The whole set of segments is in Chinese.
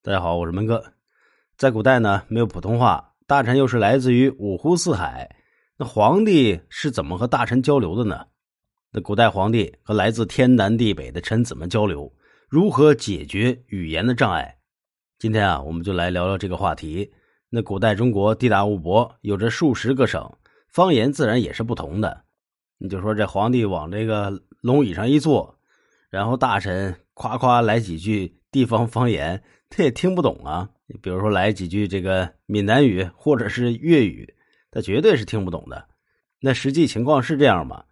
大家好，我是闷哥。在古代呢，没有普通话，大臣又是来自于五湖四海，那皇帝是怎么和大臣交流的呢？那古代皇帝和来自天南地北的臣子们交流，如何解决语言的障碍？今天啊，我们就来聊聊这个话题。那古代中国地大物博，有着数十个省，方言自然也是不同的。你就说这皇帝往这个龙椅上一坐，然后大臣夸夸来几句地方方言。他也听不懂啊，比如说来几句这个闽南语或者是粤语，他绝对是听不懂的。那实际情况是这样吗？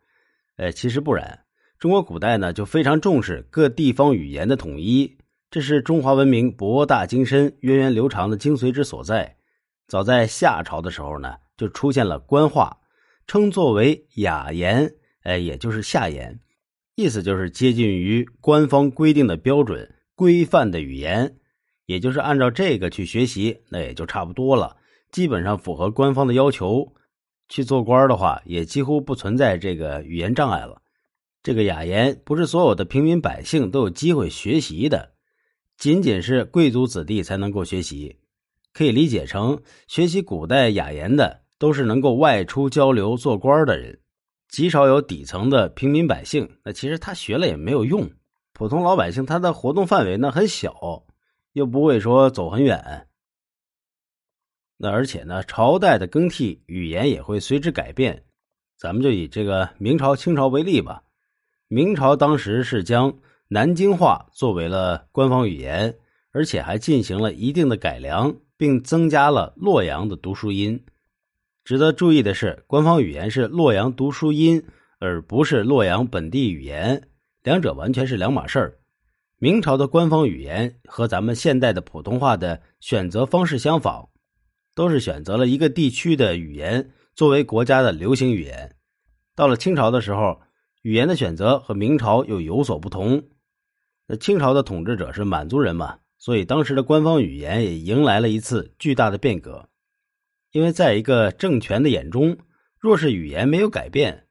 哎，其实不然。中国古代呢就非常重视各地方语言的统一，这是中华文明博大精深、源远流长的精髓之所在。早在夏朝的时候呢，就出现了官话，称作为雅言，哎，也就是夏言，意思就是接近于官方规定的标准规范的语言。也就是按照这个去学习，那也就差不多了，基本上符合官方的要求。去做官的话，也几乎不存在这个语言障碍了。这个雅言不是所有的平民百姓都有机会学习的，仅仅是贵族子弟才能够学习。可以理解成，学习古代雅言的都是能够外出交流做官的人，极少有底层的平民百姓。那其实他学了也没有用，普通老百姓他的活动范围呢很小。又不会说走很远，那而且呢，朝代的更替，语言也会随之改变。咱们就以这个明朝、清朝为例吧。明朝当时是将南京话作为了官方语言，而且还进行了一定的改良，并增加了洛阳的读书音。值得注意的是，官方语言是洛阳读书音，而不是洛阳本地语言，两者完全是两码事儿。明朝的官方语言和咱们现代的普通话的选择方式相仿，都是选择了一个地区的语言作为国家的流行语言。到了清朝的时候，语言的选择和明朝又有所不同。那清朝的统治者是满族人嘛，所以当时的官方语言也迎来了一次巨大的变革。因为在一个政权的眼中，若是语言没有改变，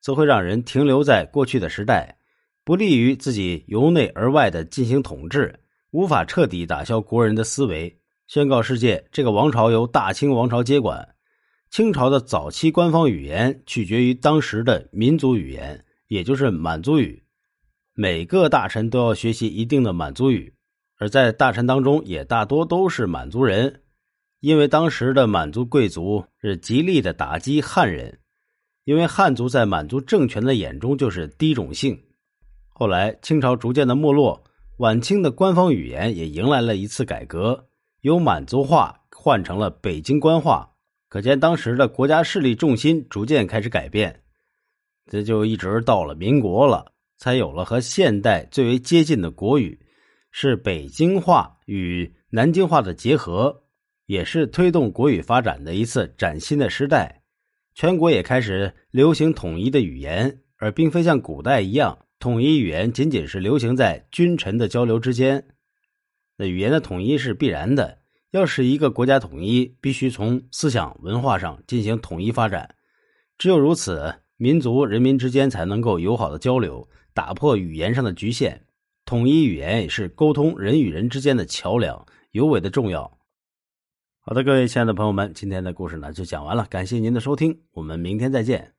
则会让人停留在过去的时代。不利于自己由内而外的进行统治，无法彻底打消国人的思维，宣告世界这个王朝由大清王朝接管。清朝的早期官方语言取决于当时的民族语言，也就是满族语。每个大臣都要学习一定的满族语，而在大臣当中也大多都是满族人，因为当时的满族贵族是极力的打击汉人，因为汉族在满族政权的眼中就是低种姓。后来，清朝逐渐的没落，晚清的官方语言也迎来了一次改革，由满族话换成了北京官话。可见当时的国家势力重心逐渐开始改变，这就一直到了民国了，才有了和现代最为接近的国语，是北京话与南京话的结合，也是推动国语发展的一次崭新的时代。全国也开始流行统一的语言，而并非像古代一样。统一语言仅仅是流行在君臣的交流之间，那语言的统一是必然的。要是一个国家统一，必须从思想文化上进行统一发展。只有如此，民族人民之间才能够友好的交流，打破语言上的局限。统一语言也是沟通人与人之间的桥梁，尤为的重要。好的，各位亲爱的朋友们，今天的故事呢就讲完了，感谢您的收听，我们明天再见。